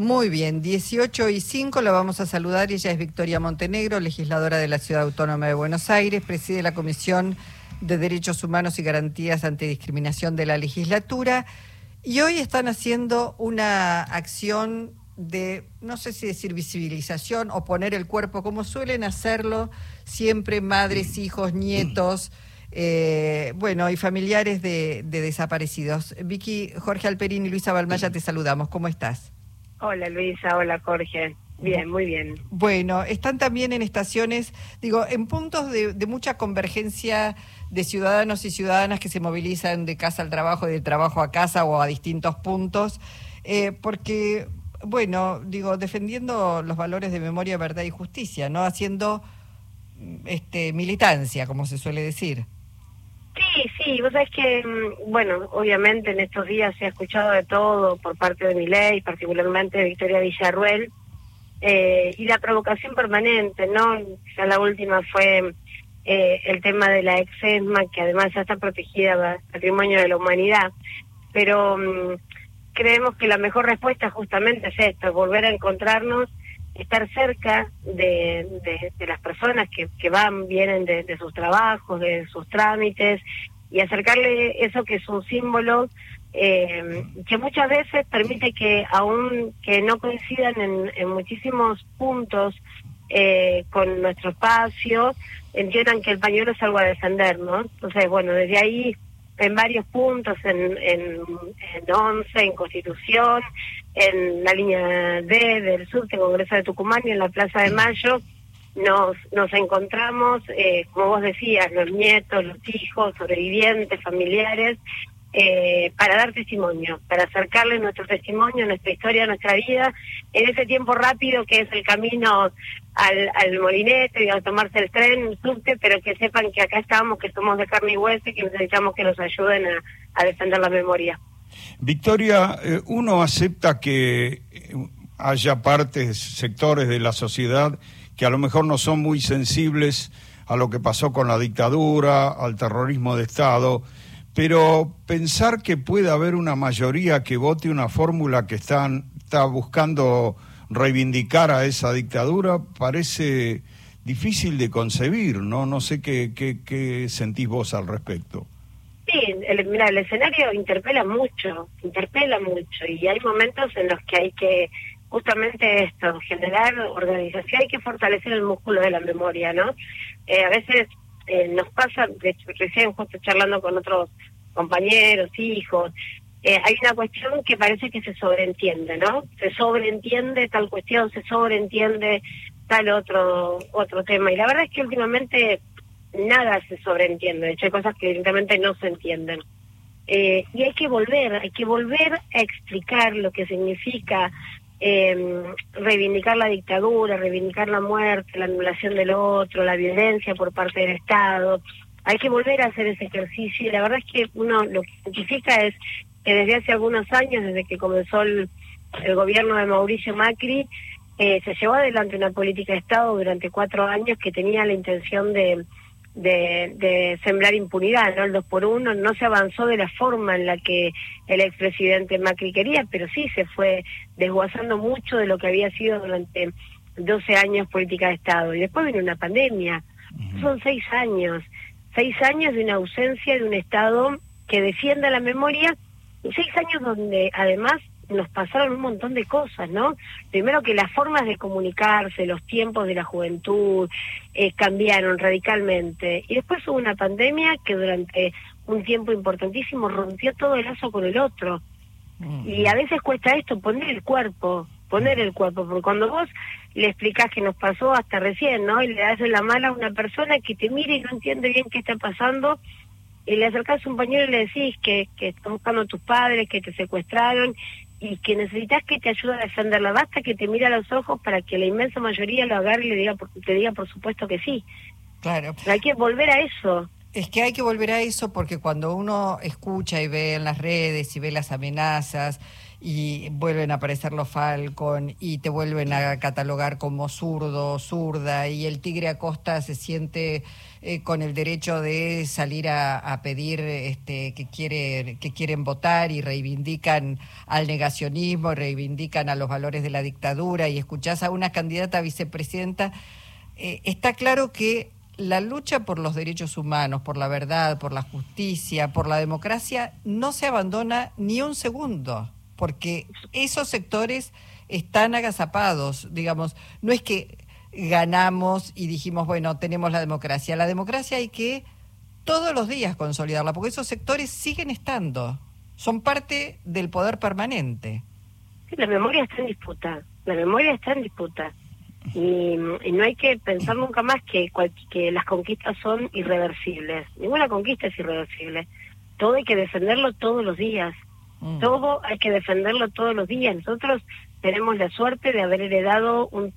Muy bien, 18 y 5 la vamos a saludar. Ella es Victoria Montenegro, legisladora de la Ciudad Autónoma de Buenos Aires, preside la Comisión de Derechos Humanos y Garantías Antidiscriminación de la legislatura. Y hoy están haciendo una acción de, no sé si decir visibilización o poner el cuerpo, como suelen hacerlo siempre madres, hijos, nietos. Eh, bueno, y familiares de, de, desaparecidos. Vicky, Jorge Alperín y Luisa Balmaya, te saludamos. ¿Cómo estás? Hola Luisa, hola Jorge. Bien, muy bien. Bueno, están también en estaciones, digo, en puntos de, mucha convergencia de ciudadanos y ciudadanas que se movilizan de casa al trabajo, de trabajo a casa o a distintos puntos, eh, porque, bueno, digo, defendiendo los valores de memoria, verdad y justicia, ¿no? Haciendo este, militancia, como se suele decir. Sí, sí, vos sabés que, mm, bueno, obviamente en estos días se ha escuchado de todo por parte de mi ley, particularmente de Victoria Villarruel, eh, y la provocación permanente, ¿no? Ya la última fue eh, el tema de la exesma, que además ya está protegida patrimonio de la humanidad, pero mm, creemos que la mejor respuesta justamente es esto, volver a encontrarnos estar cerca de, de, las personas que, que, van, vienen de, de, sus trabajos, de sus trámites, y acercarle eso que es un símbolo eh, que muchas veces permite que aún que no coincidan en, en muchísimos puntos eh, con nuestro espacio, entiendan que el pañuelo es algo a defender, ¿no? Entonces, bueno, desde ahí en varios puntos, en, en, en 11, en Constitución, en la línea D del sur de Congreso de Tucumán y en la Plaza de Mayo, nos, nos encontramos, eh, como vos decías, los nietos, los hijos, sobrevivientes, familiares, eh, para dar testimonio, para acercarles nuestro testimonio, nuestra historia, nuestra vida, en ese tiempo rápido que es el camino al, al molinete, a tomarse el tren, el subte, pero que sepan que acá estamos, que somos de carne y hueso y que necesitamos que nos ayuden a, defender la memoria. Victoria, eh, uno acepta que eh, haya partes, sectores de la sociedad que a lo mejor no son muy sensibles a lo que pasó con la dictadura, al terrorismo de Estado, pero pensar que puede haber una mayoría que vote una fórmula que están, está buscando reivindicar a esa dictadura parece difícil de concebir, ¿no? No sé qué, qué, qué sentís vos al respecto. Mira, el escenario interpela mucho, interpela mucho y hay momentos en los que hay que justamente esto, generar organización, hay que fortalecer el músculo de la memoria, ¿no? Eh, a veces eh, nos pasa, de hecho, recién justo charlando con otros compañeros, hijos, eh, hay una cuestión que parece que se sobreentiende, ¿no? Se sobreentiende tal cuestión, se sobreentiende tal otro otro tema. Y la verdad es que últimamente nada se sobreentiende, de hecho hay cosas que evidentemente no se entienden. Eh, y hay que volver, hay que volver a explicar lo que significa eh, reivindicar la dictadura, reivindicar la muerte, la anulación del otro, la violencia por parte del Estado. Hay que volver a hacer ese ejercicio y la verdad es que uno lo que significa es que desde hace algunos años, desde que comenzó el, gobierno de Mauricio Macri, eh, se llevó adelante una política de Estado durante cuatro años que tenía la intención de de, de, sembrar impunidad, ¿no? El dos por uno no se avanzó de la forma en la que el expresidente Macri quería, pero sí se fue desguazando mucho de lo que había sido durante 12 años política de Estado. Y después vino una pandemia. Son seis años. Seis años de una ausencia de un Estado que defienda la memoria y seis años donde además nos pasaron un montón de cosas, ¿no? Primero que las formas de comunicarse, los tiempos de la juventud eh, cambiaron radicalmente. Y después hubo una pandemia que durante un tiempo importantísimo rompió todo el lazo con el otro. Y a veces cuesta esto, poner el cuerpo, poner el cuerpo, porque cuando vos le explicás que nos pasó hasta recién, ¿no? Y le das la mala a una persona que te mira y no entiende bien qué está pasando, y le acercás un pañuelo y le decís que, que están buscando a tus padres, que te secuestraron y que necesitas que te ayude a defenderla. Basta que te mire a los ojos para que la inmensa mayoría lo agarre y le diga, te diga por supuesto que sí. Claro. hay que volver a eso. Es que hay que volver a eso porque cuando uno escucha y ve en las redes y ve las amenazas y vuelven a aparecer los Falcon y te vuelven a catalogar como zurdo, zurda y el Tigre Acosta se siente eh, con el derecho de salir a, pedir este, que, quiere, que quieren votar y reivindican al negacionismo, reivindican a los valores de la dictadura y escuchás a una candidata a vicepresidenta, eh, está claro que la lucha por los derechos humanos, por la verdad, por la justicia, por la democracia, no se abandona ni un segundo, porque esos sectores están agazapados, digamos, no es que ganamos y dijimos, bueno, tenemos la democracia, la democracia hay que todos los días consolidarla, porque esos sectores siguen estando, son parte del poder permanente. la memoria está en disputa, la memoria está en disputa. Y, no hay que pensar nunca más que, que las conquistas son irreversibles. Ninguna conquista es irreversible. Todo hay que defenderlo todos los días. Mm. Todo hay que defenderlo todos los días. Nosotros tenemos la suerte de haber heredado un,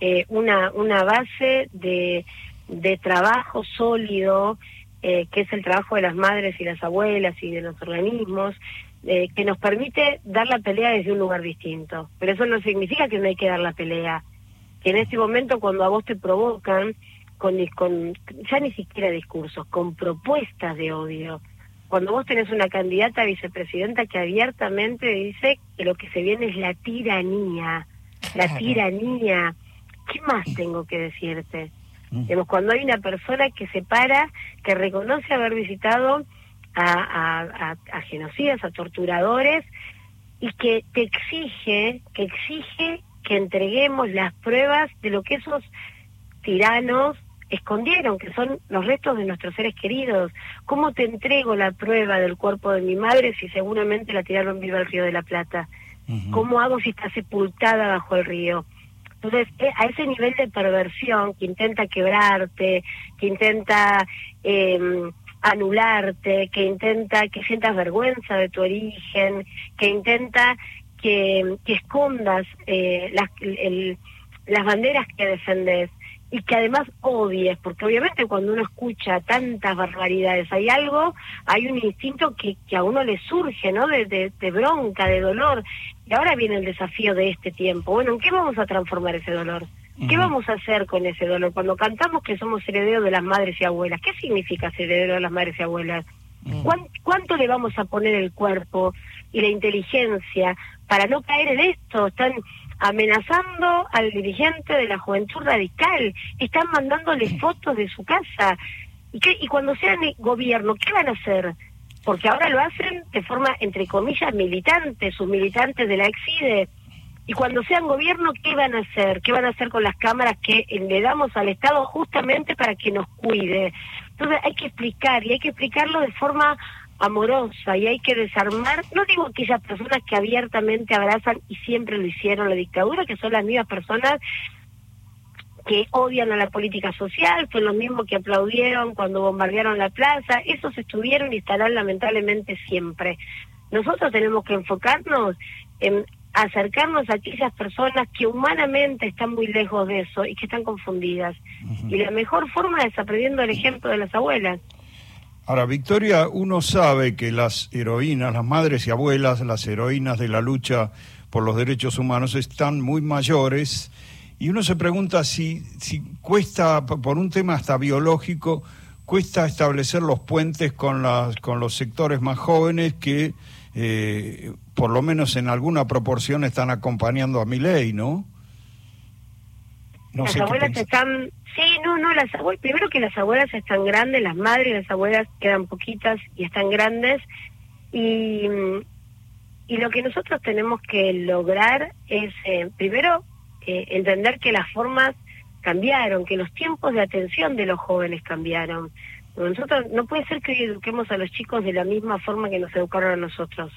eh, una, una base de, de trabajo sólido, eh, que es el trabajo de las madres y las abuelas y de los organismos, eh, que nos permite dar la pelea desde un lugar distinto. Pero eso no significa que no hay que dar la pelea que en este momento cuando a vos te provocan con, con ya ni siquiera discursos, con propuestas de odio, cuando vos tenés una candidata a vicepresidenta que abiertamente dice que lo que se viene es la tiranía, la tiranía, ¿qué más tengo que decirte? Mm. cuando hay una persona que se para, que reconoce haber visitado a, a genocidas, a torturadores, y que te exige, que exige que entreguemos las pruebas de lo que esos tiranos escondieron, que son los restos de nuestros seres queridos. ¿Cómo te entrego la prueba del cuerpo de mi madre si seguramente la tiraron viva al río de la Plata? ¿Cómo hago si está sepultada bajo el río? Entonces, eh, a ese nivel de perversión que intenta quebrarte, que intenta em, anularte, que intenta que sientas vergüenza de tu origen, que intenta que, escondas eh, las, las banderas que defendes y que además odies, porque obviamente cuando uno escucha tantas barbaridades, hay algo, hay un instinto que, que a uno le surge, ¿no? De, de, bronca, de dolor. Y ahora viene el desafío de este tiempo. Bueno, ¿en qué vamos a transformar ese dolor? ¿Qué vamos a hacer con ese dolor? Cuando cantamos que somos herederos de las madres y abuelas, ¿qué significa ser heredero de las madres y abuelas? ¿Cuánto le vamos a poner el cuerpo y la inteligencia para no caer en esto. Están amenazando al dirigente de la juventud radical, están mandándole fotos de su casa. ¿Y, qué, y cuando sean gobierno, ¿qué van a hacer? Porque ahora lo hacen de forma, entre comillas, militante, sus militantes de la EXIDE. Y cuando sean gobierno, ¿qué van a hacer? ¿Qué van a hacer con las cámaras que le damos al Estado justamente para que nos cuide? Entonces hay que explicar y hay que explicarlo de forma amorosa y hay que desarmar, no digo aquellas personas que abiertamente abrazan y siempre lo hicieron la dictadura, que son las mismas personas que odian a la política social, son los mismos que aplaudieron cuando bombardearon la plaza, esos estuvieron y estarán lamentablemente siempre. Nosotros tenemos que enfocarnos en acercarnos a aquellas personas que humanamente están muy lejos de eso y que están confundidas. Y la mejor forma es aprendiendo el ejemplo de las abuelas. Ahora, Victoria, uno sabe que las heroínas, las madres y abuelas, las heroínas de la lucha por los derechos humanos están muy mayores y uno se pregunta si, si cuesta, por un tema hasta biológico, cuesta establecer los puentes con, las, con los sectores más jóvenes que, eh, por lo menos en alguna proporción, están acompañando a mi ley, ¿no? no las abuelas están sí no no las abuelas primero que las abuelas están grandes las madres y las abuelas quedan poquitas y están grandes y y lo que nosotros tenemos que lograr es eh, primero eh, entender que las formas cambiaron que los tiempos de atención de los jóvenes cambiaron. Nosotros no puede ser que eduquemos a los chicos de la misma forma que nos educaron a nosotros.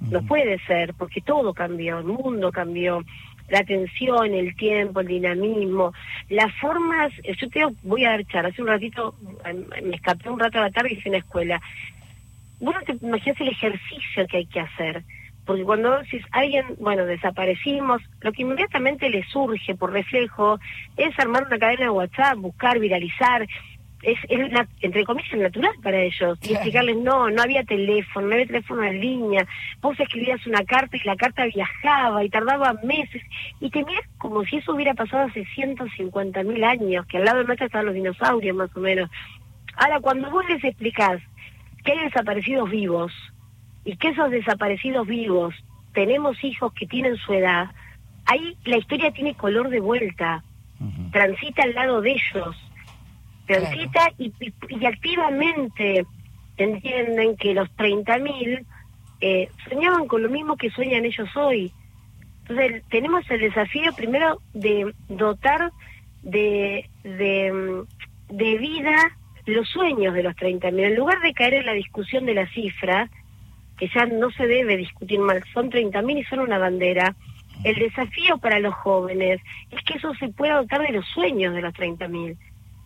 No puede ser porque todo cambió el mundo cambió la atención, el tiempo, el dinamismo, las formas, yo te voy a dar charla, hace un ratito, em, me escapé un rato a la tarde y hice una escuela. Bueno, te imaginas el ejercicio que hay que hacer, porque cuando alguien, bueno, desaparecimos, lo que inmediatamente le surge por reflejo es armar una cadena de WhatsApp, buscar, viralizar, es, entre comillas natural para ellos. Y explicarles no no había teléfono no había teléfono en línea. Vos escribías una carta y la carta viajaba y tardaba meses. Y te miras como si eso hubiera pasado hace 150 mil años que al lado de nuestra estaban los dinosaurios más o menos. Ahora cuando vos les explicás que hay desaparecidos vivos y que esos desaparecidos vivos tenemos hijos que tienen su edad ahí la historia tiene color de vuelta. Transita al lado de ellos transita y, y, activamente entienden que los 30.000 eh, soñaban con lo mismo que sueñan ellos hoy. Entonces tenemos el desafío primero de dotar de, de, mm, de vida los sueños de los 30.000. En lugar de caer en la discusión de la cifra, que ya no se debe discutir mal, son 30.000 y son una bandera, el desafío para los jóvenes es que eso se pueda dotar de los sueños de los 30.000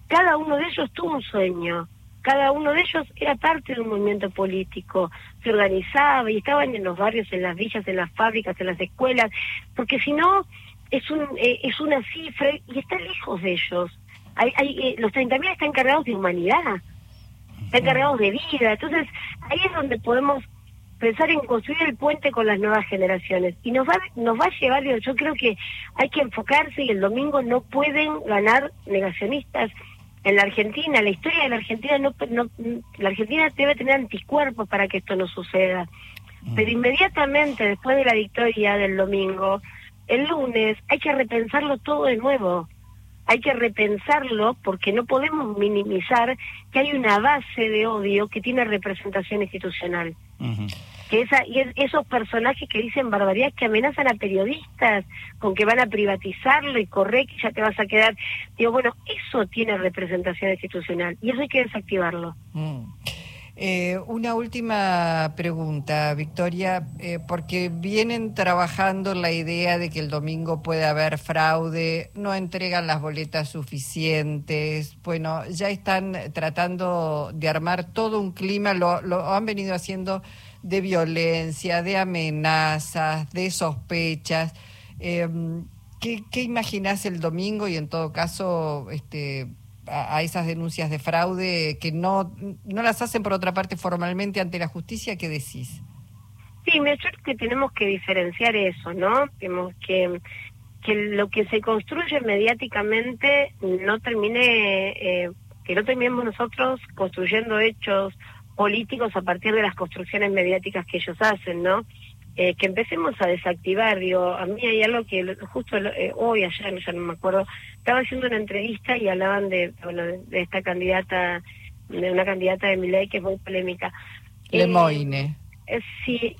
cada uno de ellos tuvo un sueño, cada uno de ellos era parte de un movimiento político, se organizaba y estaban en los barrios, en las villas, en las fábricas, en las escuelas, porque si no es un eh, es una cifra y está lejos de ellos. Hay, hay, eh, los 30.000 están encargados de humanidad, están encargados de vida, entonces ahí es donde podemos pensar en construir el puente con las nuevas generaciones. Y nos va nos va a llevar yo creo que hay que enfocarse y el domingo no pueden ganar negacionistas en la Argentina, la historia de la Argentina no, la Argentina debe tener anticuerpos para que esto no suceda. Mm. Pero inmediatamente después de la victoria del domingo, el lunes hay que repensarlo todo de nuevo. Hay que repensarlo porque no podemos minimizar que hay una base de odio que tiene representación institucional que esa, y esos personajes que dicen barbaridades que amenazan a periodistas con que van a privatizarlo y correr que ya te vas a quedar. Digo, bueno, eso tiene representación institucional y eso hay que desactivarlo. Mm. Eh, una última pregunta, Victoria, eh, porque vienen trabajando la idea de que el domingo puede haber fraude, no entregan las boletas suficientes, bueno, ya están tratando de armar todo un clima, lo, han venido haciendo de violencia, de amenazas, de sospechas. Em, ¿qué, ¿Qué imaginás el domingo y en todo caso este, a, esas denuncias de fraude que no, no las hacen por otra parte formalmente ante la justicia? ¿Qué decís? Sí, me que tenemos que diferenciar eso, ¿no? Tenemos que que lo que se construye mediáticamente no termine, eh, que no terminemos nosotros construyendo hechos políticos a partir de las construcciones mediáticas que ellos hacen, ¿no? Eh, que empecemos a desactivar, digo, a mí hay algo que justo eh, hoy, ayer, ya no me acuerdo, estaba haciendo una entrevista y hablaban de, bueno, de esta candidata, de una candidata de mi ley que es muy polémica. Lemoine. Eh, sí,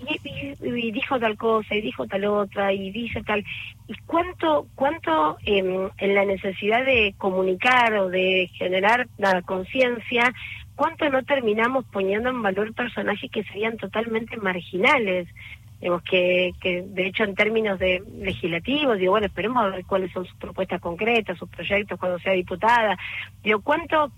y, dijo tal cosa, y dijo tal otra, y dice tal. ¿Y cuánto, cuánto em, en la necesidad de comunicar o de generar la conciencia ¿cuánto no terminamos poniendo en valor personajes que serían totalmente marginales? Digamos que, que de hecho en términos de legislativos, digo, bueno, esperemos a ver cuáles son sus propuestas concretas, sus proyectos cuando sea diputada. Digo, ¿cuánto,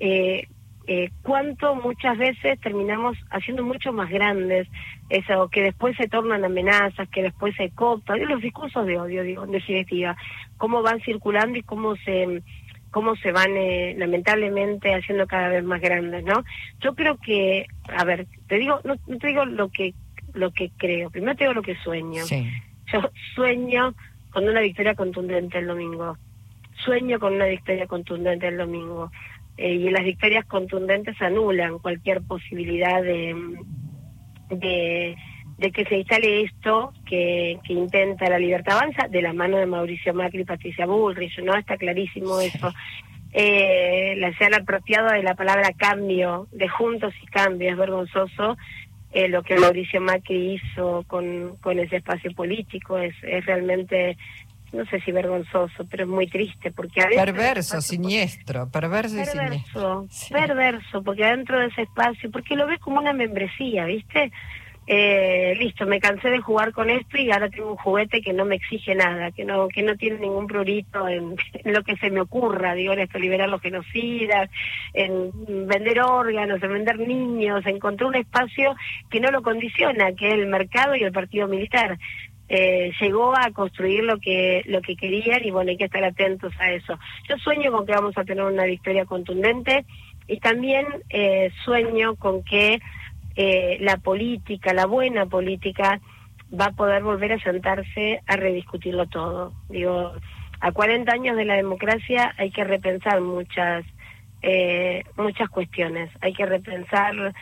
eh, eh, cuánto muchas veces terminamos haciendo mucho más grandes eso, que después se tornan amenazas, que después se cooptan, los discursos de odio, digo, en definitiva, cómo van circulando y cómo se cómo se van eh, lamentablemente haciendo cada vez más grandes, ¿no? Yo creo que, a ver, te digo, no, te digo lo que lo que creo, primero te digo lo que sueño. Yo sueño con una victoria contundente el domingo. Sueño con una victoria contundente el domingo. Eh, y las victorias contundentes anulan cualquier posibilidad de, de de que se instale esto que, que intenta la libertad avanza de la mano de Mauricio Macri y Patricia Bullrich, ¿no? Está clarísimo eso. Eh, la se han apropiado de la palabra cambio, de juntos y cambio, es vergonzoso eh, lo que Mauricio Macri hizo con, con ese espacio político, es, es realmente no sé si vergonzoso, pero es muy triste porque perverso, siniestro, perverso, y siniestro. Perverso, porque adentro de ese espacio, porque lo ve como una membresía, ¿viste? Eh, listo, me cansé de jugar con esto y ahora tengo un juguete que no me exige nada, que no que no tiene ningún prurito en, lo que se me ocurra, digo, en esto, liberar los genocidas, en vender órganos, en vender niños, encontrar un espacio que no lo condiciona, que es el mercado y el partido militar. eh, llegó a construir lo que lo que querían y bueno hay que estar atentos a eso yo sueño con que vamos a tener una victoria contundente y también eh, sueño con que eh, la política la buena política va a poder volver a sentarse a rediscutirlo todo digo a 40 años de la democracia hay que repensar muchas muchas cuestiones hay que repensar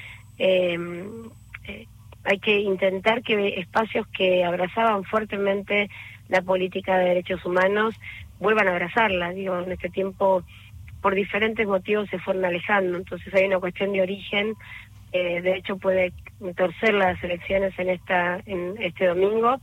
hay que intentar que espacios que abrazaban fuertemente la política de derechos humanos vuelvan a abrazarla. Digo, en este tiempo, por diferentes motivos, se fueron alejando. Entonces hay una cuestión de origen. Eh, de hecho, puede torcer las elecciones en esta en este domingo.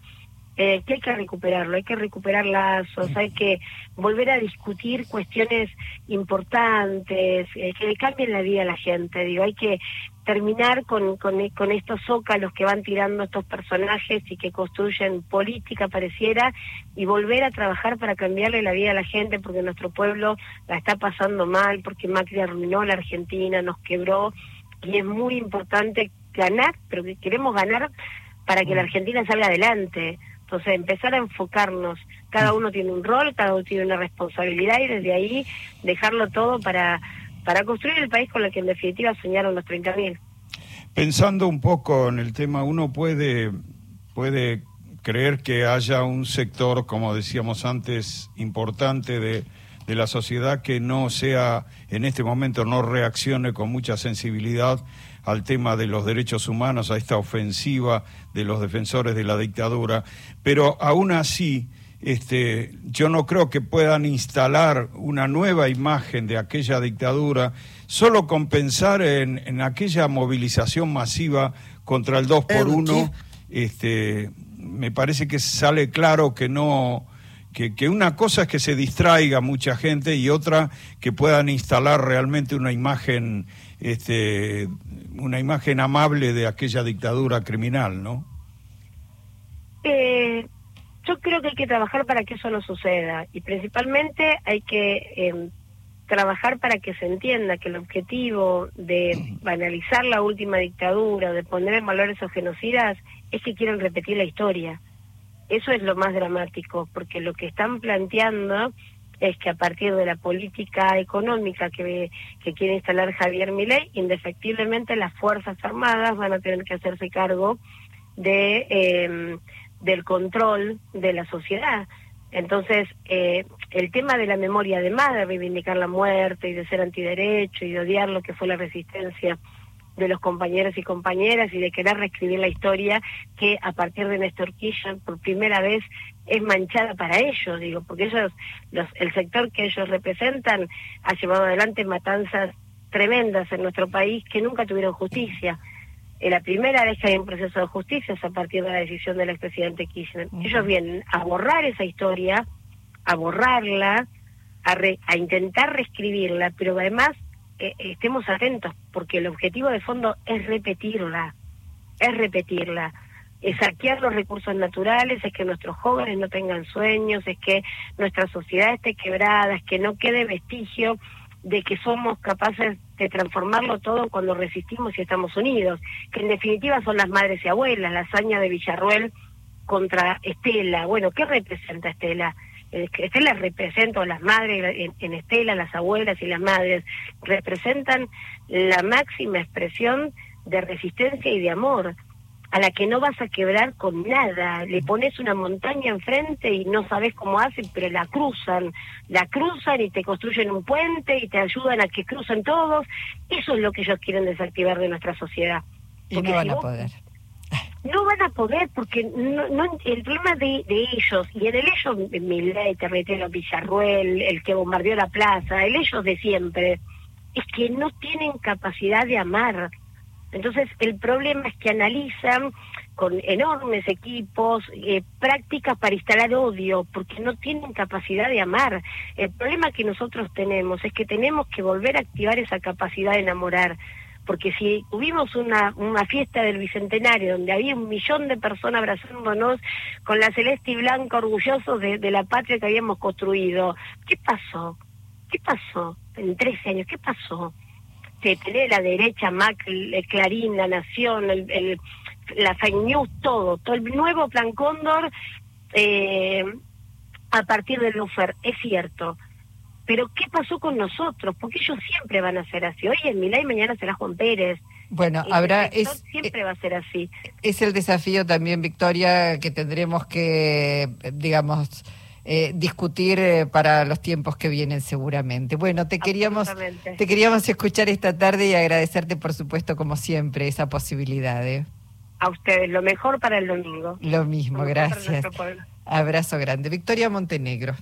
Eh, que hay que recuperarlo, hay que recuperar lazos, hay que volver a discutir cuestiones importantes, eh, que le cambien la vida a la gente, digo, hay que terminar con, con, con, estos zócalos que van tirando estos personajes y que construyen política pareciera y volver a trabajar para cambiarle la vida a la gente porque nuestro pueblo la está pasando mal, porque Macri arruinó la Argentina, nos quebró y es muy importante ganar, pero queremos ganar para que la Argentina salga adelante. Entonces, empezar a enfocarnos. Cada uno tiene un rol, cada uno tiene una responsabilidad y desde ahí dejarlo todo para, para construir el país con el que en definitiva soñaron los 30.000. Pensando un poco en el tema, uno puede, puede creer que haya un sector, como decíamos antes, importante de, de la sociedad que no sea, en este momento, no reaccione con mucha sensibilidad al tema de los derechos humanos, a esta ofensiva de los defensores de la dictadura, pero aún así este, yo no creo que puedan instalar una nueva imagen de aquella dictadura solo con pensar en, aquella movilización masiva contra el 2 por 1 este, me parece que sale claro que no que, que, una cosa es que se distraiga mucha gente y otra que puedan instalar realmente una imagen este, una imagen amable de aquella dictadura criminal, ¿no? Eh, yo creo que hay que trabajar para que eso no suceda y principalmente hay que em, trabajar para que se entienda que el objetivo de banalizar la última dictadura, de poner en valor esos genocidas, es que quieren repetir la historia. Eso es lo más dramático, porque lo que están planteando es que a partir de la política económica que, que quiere instalar Javier Milei, indefectiblemente las Fuerzas Armadas van a tener que hacerse cargo de eh, del control de la sociedad. Entonces, eh, el tema de la memoria, además de reivindicar la muerte y de ser antiderecho y de odiar lo que fue la resistencia de los compañeros y compañeras y de querer reescribir la historia que a partir de Néstor Kirchner por primera vez es manchada para ellos, digo, porque ellos, los, el sector que ellos representan ha llevado adelante matanzas tremendas en nuestro país que nunca tuvieron justicia. Eh, la primera vez que hay un proceso de justicia es a partir de la decisión del expresidente Kirchner. Ellos vienen a borrar esa historia, a borrarla, a, a intentar reescribirla, pero además eh, estemos atentos, porque el objetivo de fondo es repetirla, es repetirla es saquear los recursos naturales, es que nuestros jóvenes no tengan sueños, es que nuestra sociedad esté quebrada, es que no quede vestigio de que somos capaces de transformarlo todo cuando resistimos y estamos unidos, que en definitiva son las madres y abuelas, la hazaña de Villarruel contra Estela. Bueno, ¿qué representa Estela? Estela representa a las madres en Estela, las abuelas y las madres, representan la máxima expresión de resistencia y de amor a la que no vas a quebrar con nada. Le pones una montaña enfrente y no sabes cómo hacen, pero la cruzan. La cruzan y te construyen un puente y te ayudan a que crucen todos. Eso es lo que ellos quieren desactivar de nuestra sociedad. Y no van a poder. No van a poder porque no, no el problema de, de ellos, y en el ellos, Millet, Terretero, Villarruel, el que bombardeó la plaza, el ellos de siempre, es que no tienen capacidad de amar entonces, el problema es que analizan con enormes equipos eh, prácticas para instalar odio, porque no tienen capacidad de amar. El problema que nosotros tenemos es que tenemos que volver a activar esa capacidad de enamorar, porque si tuvimos una, una fiesta del Bicentenario donde había un millón de personas abrazándonos con la celeste y blanca orgullosos de, de la patria que habíamos construido, ¿qué pasó? ¿Qué pasó en 13 años? ¿Qué pasó? tener la derecha, Mac, Clarín, La Nación, el, la fake news, todo, todo el nuevo plan Cóndor eh, a partir del Lufer, es cierto. Pero ¿qué pasó con nosotros? Porque ellos siempre van a ser así. Hoy es Milay, mañana será Juan Pérez. Bueno, habrá es, siempre va a ser así. Es el desafío también, Victoria, que tendremos que, digamos, eh, discutir eh, para los tiempos que vienen seguramente. Bueno, te queríamos, te queríamos escuchar esta tarde y agradecerte, por supuesto, como siempre, esa posibilidad. ¿eh? A ustedes, lo mejor para el domingo. Lo mismo, gracias. Abrazo grande. Victoria Montenegro.